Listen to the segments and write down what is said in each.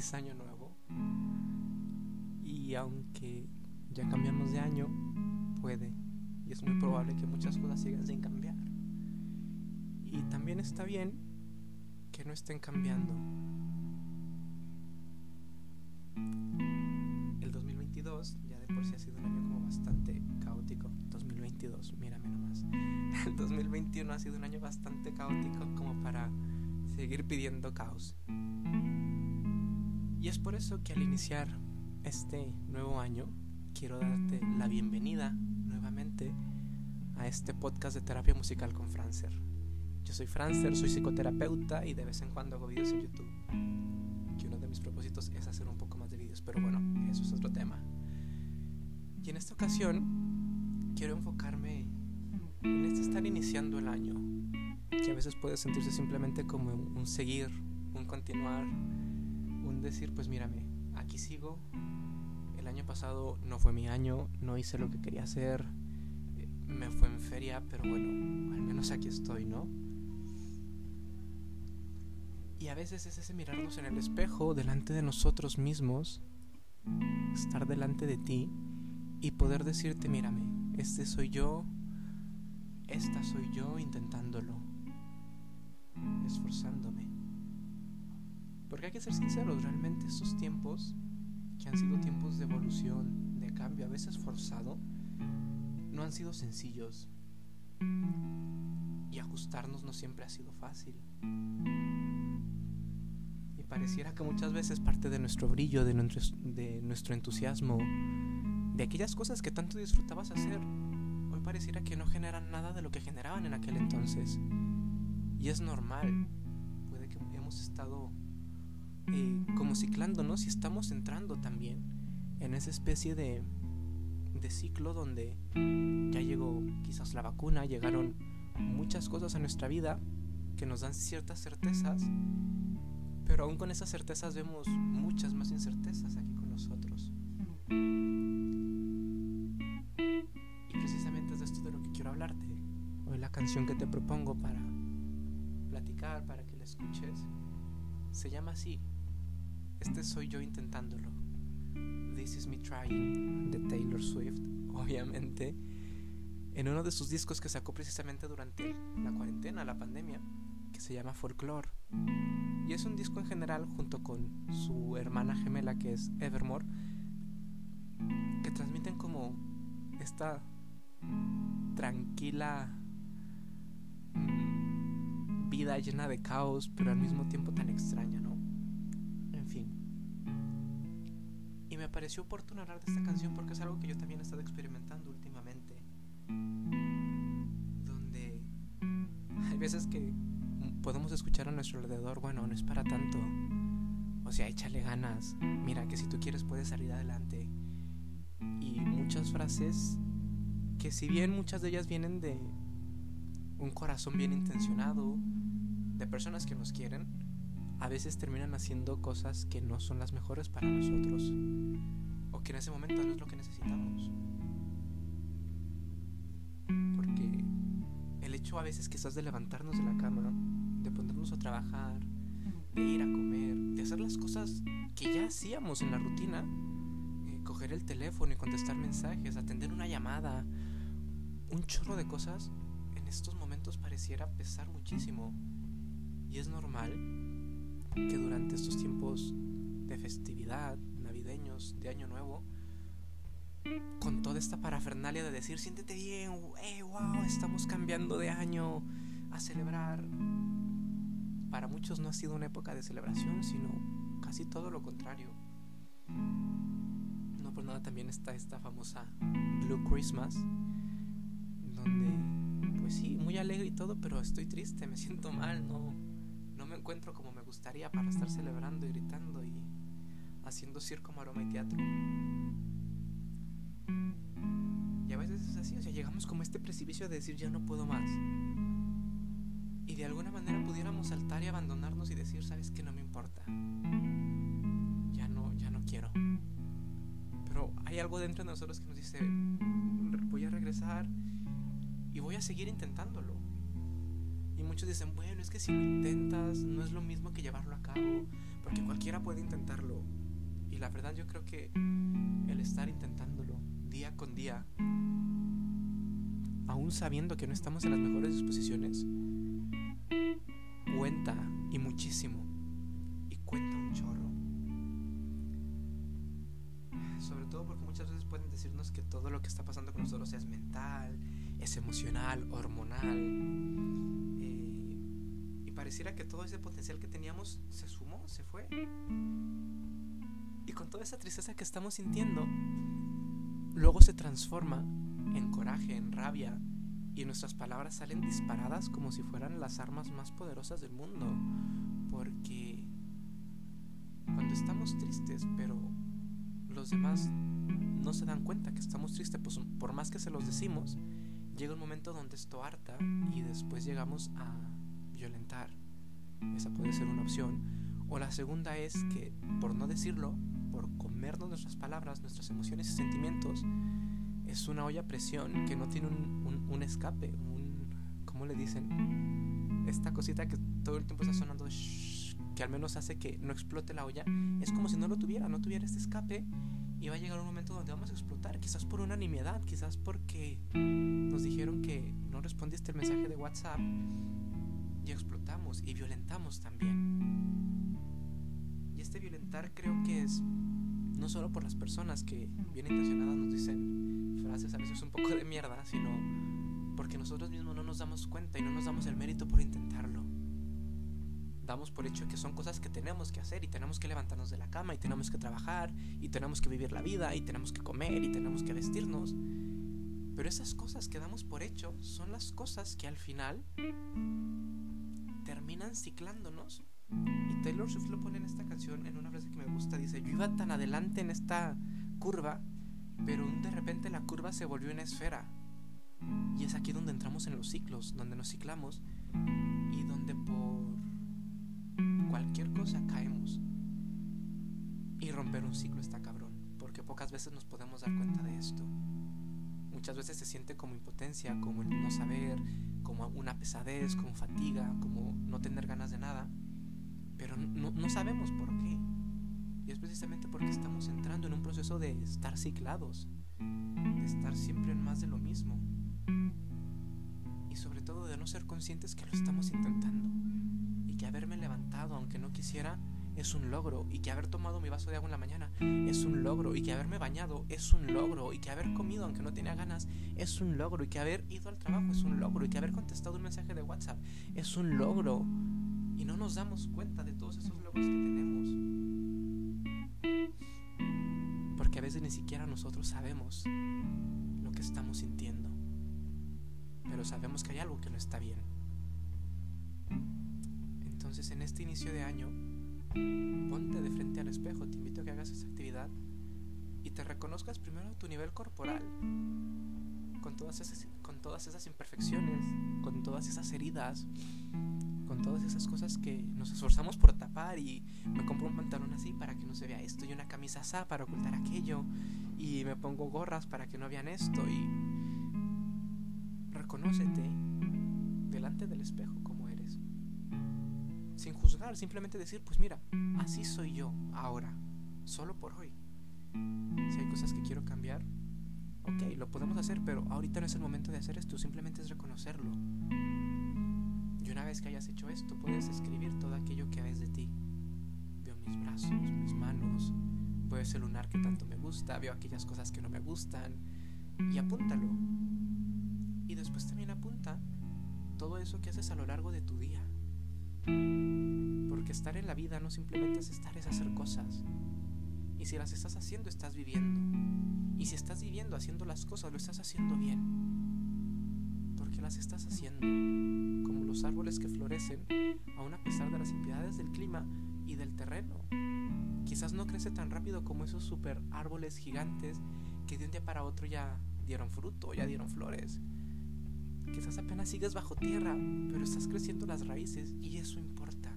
feliz año nuevo. Y aunque ya cambiamos de año, puede y es muy probable que muchas cosas sigan sin cambiar. Y también está bien que no estén cambiando. El 2022 ya de por sí ha sido un año como bastante caótico. 2022, mírame nomás. El 2021 ha sido un año bastante caótico como para seguir pidiendo caos. Y es por eso que al iniciar este nuevo año quiero darte la bienvenida nuevamente a este podcast de terapia musical con Francer. Yo soy Francer, soy psicoterapeuta y de vez en cuando hago videos en YouTube. Que uno de mis propósitos es hacer un poco más de videos, pero bueno, eso es otro tema. Y en esta ocasión quiero enfocarme en este estar iniciando el año, que a veces puede sentirse simplemente como un seguir, un continuar, un decir, pues mírame, aquí sigo. El año pasado no fue mi año, no hice lo que quería hacer, me fue en feria, pero bueno, al menos aquí estoy, ¿no? Y a veces es ese mirarnos en el espejo delante de nosotros mismos, estar delante de ti y poder decirte, mírame, este soy yo, esta soy yo intentándolo, esforzándome. Porque hay que ser sinceros, realmente estos tiempos, que han sido tiempos de evolución, de cambio, a veces forzado, no han sido sencillos. Y ajustarnos no siempre ha sido fácil. Y pareciera que muchas veces parte de nuestro brillo, de nuestro, de nuestro entusiasmo, de aquellas cosas que tanto disfrutabas hacer, hoy pareciera que no generan nada de lo que generaban en aquel entonces. Y es normal. Puede que hemos estado eh, como ciclándonos y estamos entrando también en esa especie de, de ciclo donde ya llegó quizás la vacuna, llegaron muchas cosas a nuestra vida que nos dan ciertas certezas, pero aún con esas certezas vemos muchas más incertezas aquí con nosotros. Y precisamente es de esto de lo que quiero hablarte. Hoy la canción que te propongo para platicar, para que la escuches, se llama así. Este soy yo intentándolo. This Is Me Trying de Taylor Swift, obviamente, en uno de sus discos que sacó precisamente durante la cuarentena, la pandemia, que se llama Folklore. Y es un disco en general junto con su hermana gemela que es Evermore, que transmiten como esta tranquila mm, vida llena de caos, pero al mismo tiempo tan extraña, ¿no? Me pareció oportuno hablar de esta canción porque es algo que yo también he estado experimentando últimamente. Donde hay veces que podemos escuchar a nuestro alrededor, bueno, no es para tanto. O sea, échale ganas. Mira que si tú quieres puedes salir adelante. Y muchas frases que si bien muchas de ellas vienen de un corazón bien intencionado, de personas que nos quieren, a veces terminan haciendo cosas que no son las mejores para nosotros o que en ese momento no es lo que necesitamos. Porque el hecho a veces quizás de levantarnos de la cama, de ponernos a trabajar, de ir a comer, de hacer las cosas que ya hacíamos en la rutina, eh, coger el teléfono y contestar mensajes, atender una llamada, un chorro de cosas, en estos momentos pareciera pesar muchísimo. Y es normal que durante estos tiempos de festividad, navideños, de Año Nuevo, con toda esta parafernalia de decir, siéntete bien, hey, wow, estamos cambiando de año a celebrar. Para muchos no ha sido una época de celebración, sino casi todo lo contrario. No por nada también está esta famosa Blue Christmas, donde, pues sí, muy alegre y todo, pero estoy triste, me siento mal, no, encuentro como me gustaría para estar celebrando y gritando y haciendo circo, maroma y teatro. Y a veces es así, o sea, llegamos como a este precipicio de decir ya no puedo más. Y de alguna manera pudiéramos saltar y abandonarnos y decir, sabes que no me importa. Ya no, ya no quiero. Pero hay algo dentro de nosotros que nos dice, voy a regresar y voy a seguir intentándolo. Y muchos dicen, bueno, es que si lo intentas no es lo mismo que llevarlo a cabo. Porque cualquiera puede intentarlo. Y la verdad yo creo que el estar intentándolo día con día, aún sabiendo que no estamos en las mejores disposiciones, cuenta y muchísimo. Y cuenta un chorro. Sobre todo porque muchas veces pueden decirnos que todo lo que está pasando con nosotros es mental, es emocional, hormonal. Pareciera que todo ese potencial que teníamos se sumó, se fue. Y con toda esa tristeza que estamos sintiendo, luego se transforma en coraje, en rabia, y nuestras palabras salen disparadas como si fueran las armas más poderosas del mundo. Porque cuando estamos tristes, pero los demás no se dan cuenta que estamos tristes, pues por más que se los decimos, llega un momento donde esto harta y después llegamos a violentar. Esa puede ser una opción. O la segunda es que, por no decirlo, por comernos nuestras palabras, nuestras emociones y sentimientos, es una olla a presión que no tiene un, un, escape, un... ¿Cómo le dicen? Esta cosita que todo el tiempo está sonando, que al menos hace que no explote la olla, es como si no lo tuviera, no tuviera este escape y va a llegar un momento donde vamos a explotar, quizás por una nimiedad, quizás porque nos dijeron que no respondiste el mensaje de WhatsApp y explotamos y violentamos también. Y este violentar creo que es no solo por las personas que bien intencionadas nos dicen frases a veces un poco de mierda, sino porque nosotros mismos no nos damos cuenta y no nos damos el mérito por intentarlo damos por hecho que son cosas que tenemos que hacer y tenemos que levantarnos de la cama y tenemos que trabajar y tenemos que vivir la vida y tenemos que comer y tenemos que vestirnos. Pero esas cosas que damos por hecho son las cosas que al final terminan ciclándonos. Y Taylor Swift lo pone en esta canción en una frase que me gusta. Dice, yo iba tan adelante en esta curva, pero de repente la curva se volvió una esfera. Y es aquí donde entramos en los ciclos, donde nos ciclamos y donde por cualquier cosa caemos. Y romper un ciclo está cabrón, porque pocas veces nos podemos dar cuenta de esto. Muchas veces se siente como impotencia, como el no saber, como una pesadez, como fatiga, como no tener ganas de nada, pero no, no sabemos por qué. Y es precisamente porque estamos entrando en un proceso de estar ciclados, de estar siempre en más de lo mismo. Y sobre todo de no ser conscientes que lo estamos intentando que haberme levantado aunque no quisiera es un logro y que haber tomado mi vaso de agua en la mañana es un logro y que haberme bañado es un logro y que haber comido aunque no tenía ganas es un logro y que haber ido al trabajo es un logro y que haber contestado un mensaje de WhatsApp es un logro. Y no nos damos cuenta de todos esos logros que tenemos. Porque a veces ni siquiera nosotros sabemos lo que estamos sintiendo. Pero sabemos que hay algo que no está bien. Entonces en este inicio de año, ponte de frente al espejo, te invito a que hagas esa actividad y te reconozcas primero tu nivel corporal, con todas, esas, con todas esas imperfecciones, con todas esas heridas, con todas esas cosas que nos esforzamos por tapar y me compro un pantalón así para que no se vea esto y una camisa así para ocultar aquello y me pongo gorras para que no vean esto y reconócete delante del espejo sin juzgar, simplemente decir, pues mira, así soy yo ahora, solo por hoy. Si hay cosas que quiero cambiar, ok, lo podemos hacer, pero ahorita no es el momento de hacer esto, simplemente es reconocerlo. Y una vez que hayas hecho esto, puedes escribir todo aquello que ves de ti. Veo mis brazos, mis manos, veo ese lunar que tanto me gusta, veo aquellas cosas que no me gustan, y apúntalo. Y después también apunta todo eso que haces a lo largo de tu día. Porque estar en la vida no simplemente es estar, es hacer cosas. Y si las estás haciendo, estás viviendo. Y si estás viviendo haciendo las cosas, lo estás haciendo bien. Porque las estás haciendo. Como los árboles que florecen, aún a pesar de las impiedades del clima y del terreno. Quizás no crece tan rápido como esos super árboles gigantes que de un día para otro ya dieron fruto, ya dieron flores Quizás apenas sigues bajo tierra, pero estás creciendo las raíces y eso importa.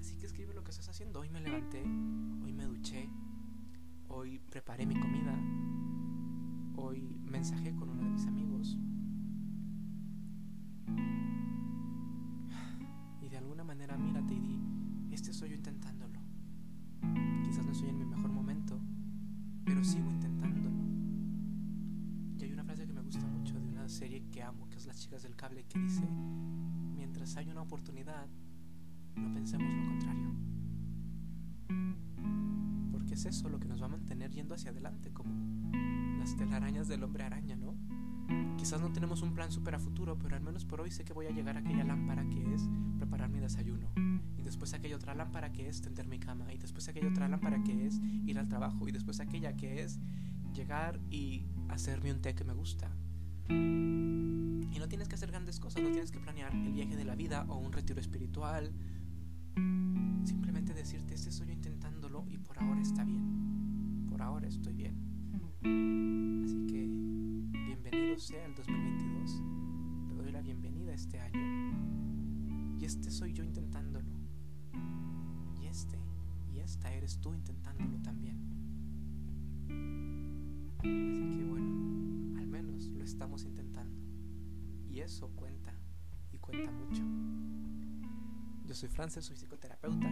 Así que escribe lo que estás haciendo. Hoy me levanté, hoy me duché, hoy preparé mi comida, hoy mensajé con uno de mis amigos. Y de alguna manera mírate y di, este soy yo intentándolo. estoy en mi mejor momento, pero sigo intentándolo. Serie que amo, que es Las chicas del cable, que dice, mientras hay una oportunidad, no pensemos lo contrario. Porque es eso lo que nos va a mantener yendo hacia adelante, como las telarañas del hombre araña, ¿no? Quizás no tenemos un plan súper a futuro, pero al menos por hoy sé que voy a llegar a aquella lámpara que es preparar mi desayuno. Y después aquella otra lámpara que es tender mi cama. Y después aquella otra lámpara que es ir al trabajo. Y después aquella que es llegar y hacerme un té que me gusta. Y no tienes que hacer grandes cosas, no tienes que planear el viaje de la vida o un retiro espiritual. Simplemente decirte, este soy yo intentándolo y por ahora está bien. Por ahora estoy bien. Así que bienvenido sea el 2022. Te doy la bienvenida a este año. Y este soy yo intentándolo. Y este y esta eres tú intentándolo también. Así que bueno, estamos intentando. Y eso cuenta, y cuenta mucho. Yo soy Frances, soy psicoterapeuta.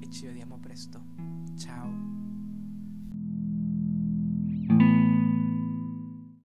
E ci vediamo presto. Ciao.